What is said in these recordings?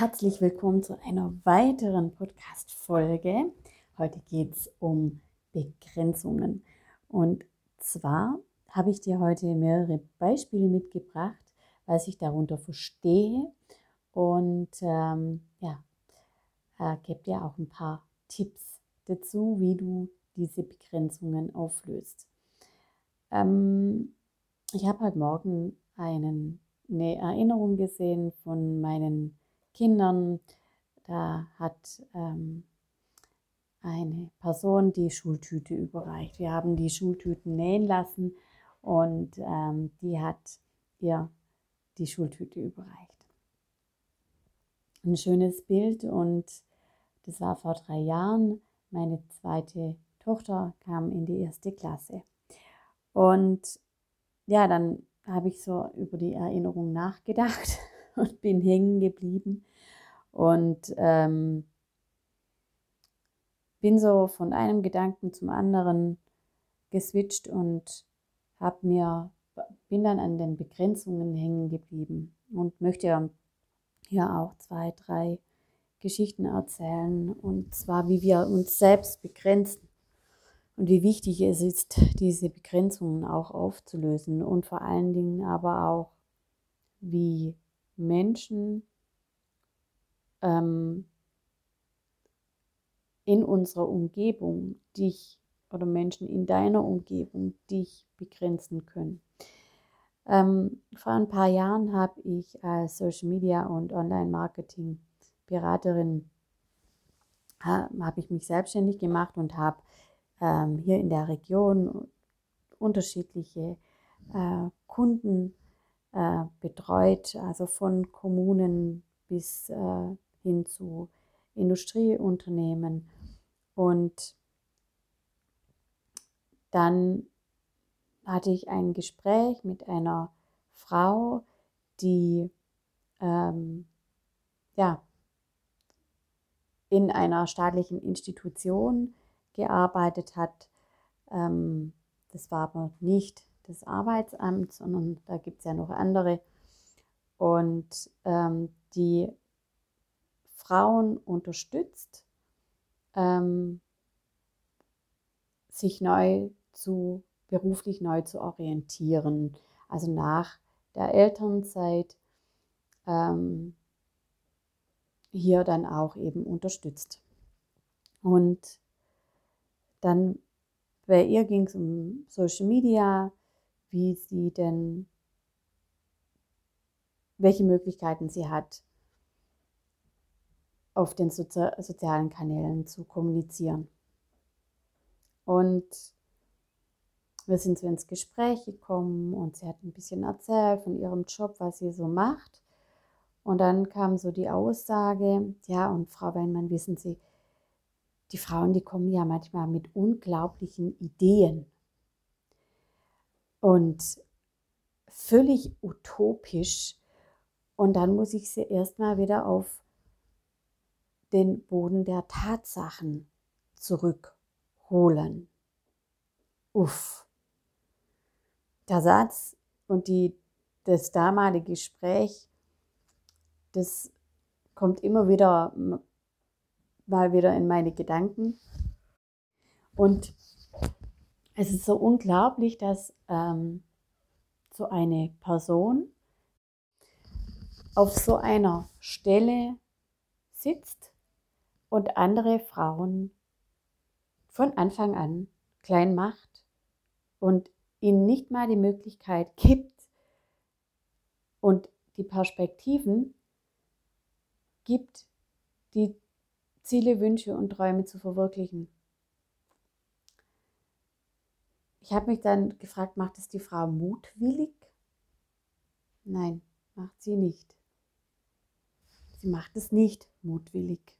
herzlich willkommen zu einer weiteren Podcast-Folge. Heute geht es um Begrenzungen. Und zwar habe ich dir heute mehrere Beispiele mitgebracht, was ich darunter verstehe. Und ähm, ja, äh, gebe dir auch ein paar Tipps dazu, wie du diese Begrenzungen auflöst. Ähm, ich habe heute Morgen einen, eine Erinnerung gesehen von meinen Kindern. Da hat ähm, eine Person die Schultüte überreicht. Wir haben die Schultüten nähen lassen und ähm, die hat ihr die Schultüte überreicht. Ein schönes Bild und das war vor drei Jahren. Meine zweite Tochter kam in die erste Klasse. Und ja, dann habe ich so über die Erinnerung nachgedacht und bin hängen geblieben. Und ähm, bin so von einem Gedanken zum anderen geswitcht und habe mir bin dann an den Begrenzungen hängen geblieben und möchte ja auch zwei, drei Geschichten erzählen. Und zwar wie wir uns selbst begrenzen und wie wichtig es ist, diese Begrenzungen auch aufzulösen und vor allen Dingen aber auch, wie Menschen ähm, in unserer Umgebung dich oder Menschen in deiner Umgebung dich begrenzen können. Ähm, vor ein paar Jahren habe ich als Social Media und Online Marketing Beraterin habe ich mich selbstständig gemacht und habe ähm, hier in der Region unterschiedliche äh, Kunden äh, betreut, also von Kommunen bis äh, hin zu Industrieunternehmen. Und dann hatte ich ein Gespräch mit einer Frau, die ähm, ja, in einer staatlichen Institution gearbeitet hat. Ähm, das war aber nicht das Arbeitsamt, sondern da gibt es ja noch andere. Und ähm, die Frauen unterstützt, ähm, sich neu zu, beruflich neu zu orientieren. Also nach der Elternzeit ähm, hier dann auch eben unterstützt. Und dann bei ihr ging es um Social Media, wie sie denn, welche Möglichkeiten sie hat, auf den Sozi sozialen Kanälen zu kommunizieren. Und wir sind so ins Gespräch gekommen und sie hat ein bisschen erzählt von ihrem Job, was sie so macht. Und dann kam so die Aussage, ja, und Frau Weinmann, wissen Sie, die Frauen, die kommen ja manchmal mit unglaublichen Ideen und völlig utopisch. Und dann muss ich sie erstmal wieder auf den Boden der Tatsachen zurückholen. Uff. Der Satz und die, das damalige Gespräch, das kommt immer wieder mal wieder in meine Gedanken. Und es ist so unglaublich, dass ähm, so eine Person auf so einer Stelle sitzt und andere Frauen von Anfang an klein macht und ihnen nicht mal die Möglichkeit gibt und die Perspektiven gibt, die Ziele, Wünsche und Träume zu verwirklichen. Ich habe mich dann gefragt, macht es die Frau mutwillig? Nein, macht sie nicht. Sie macht es nicht mutwillig.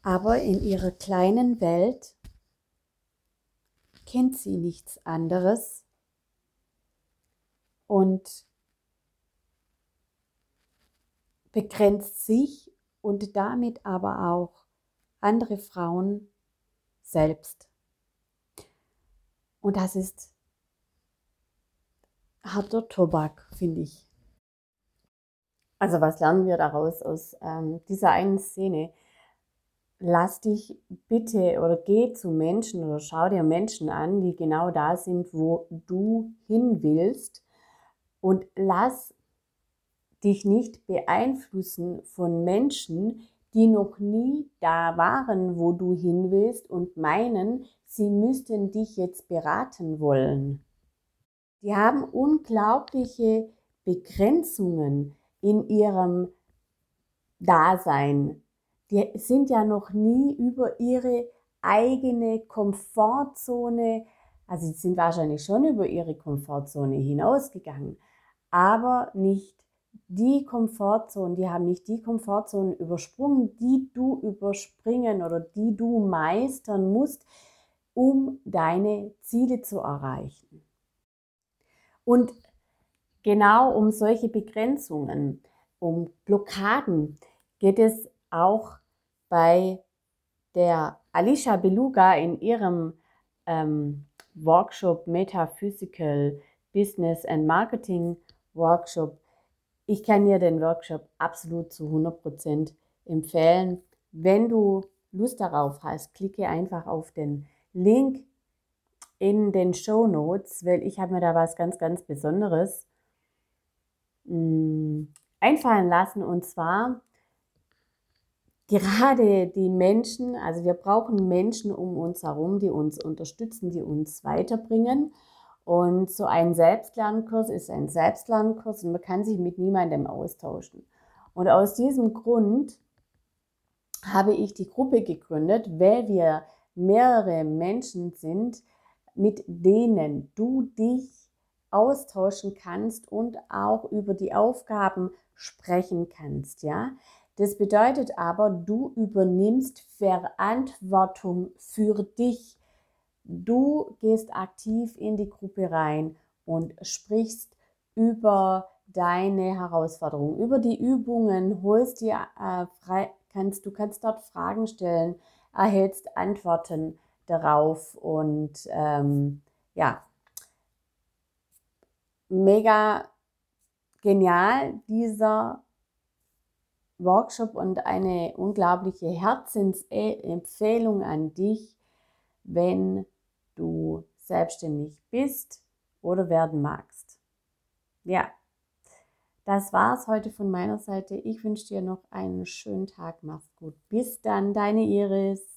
Aber in ihrer kleinen Welt kennt sie nichts anderes und begrenzt sich und damit aber auch andere Frauen selbst. Und das ist harter Tobak, finde ich. Also was lernen wir daraus aus ähm, dieser einen Szene? Lass dich bitte oder geh zu Menschen oder schau dir Menschen an, die genau da sind, wo du hin willst und lass dich nicht beeinflussen von Menschen, die noch nie da waren, wo du hin willst und meinen, sie müssten dich jetzt beraten wollen. Die haben unglaubliche Begrenzungen in ihrem Dasein. Die sind ja noch nie über ihre eigene Komfortzone, also sie sind wahrscheinlich schon über ihre Komfortzone hinausgegangen, aber nicht die Komfortzone, die haben nicht die Komfortzone übersprungen, die du überspringen oder die du meistern musst, um deine Ziele zu erreichen. Und genau um solche Begrenzungen, um Blockaden geht es auch bei der Alicia Beluga in ihrem ähm, Workshop Metaphysical Business and Marketing Workshop. Ich kann dir den Workshop absolut zu 100% empfehlen. Wenn du Lust darauf hast, klicke einfach auf den Link in den Show Notes, weil ich habe mir da was ganz, ganz Besonderes mh, mm, einfallen lassen. Und zwar gerade die Menschen, also wir brauchen Menschen um uns herum, die uns unterstützen, die uns weiterbringen. Und so ein Selbstlernkurs ist ein Selbstlernkurs und man kann sich mit niemandem austauschen. Und aus diesem Grund habe ich die Gruppe gegründet, weil wir mehrere Menschen sind, mit denen du dich austauschen kannst und auch über die Aufgaben sprechen kannst, ja. Das bedeutet aber, du übernimmst Verantwortung für dich. Du gehst aktiv in die Gruppe rein und sprichst über deine Herausforderungen, über die Übungen, holst dir äh, frei, kannst, du kannst dort Fragen stellen, erhältst Antworten darauf und ähm, ja, mega genial dieser Workshop und eine unglaubliche Herzensempfehlung an dich, wenn du selbstständig bist oder werden magst. Ja, das war's heute von meiner Seite. Ich wünsche dir noch einen schönen Tag. Mach's gut. Bis dann, deine Iris.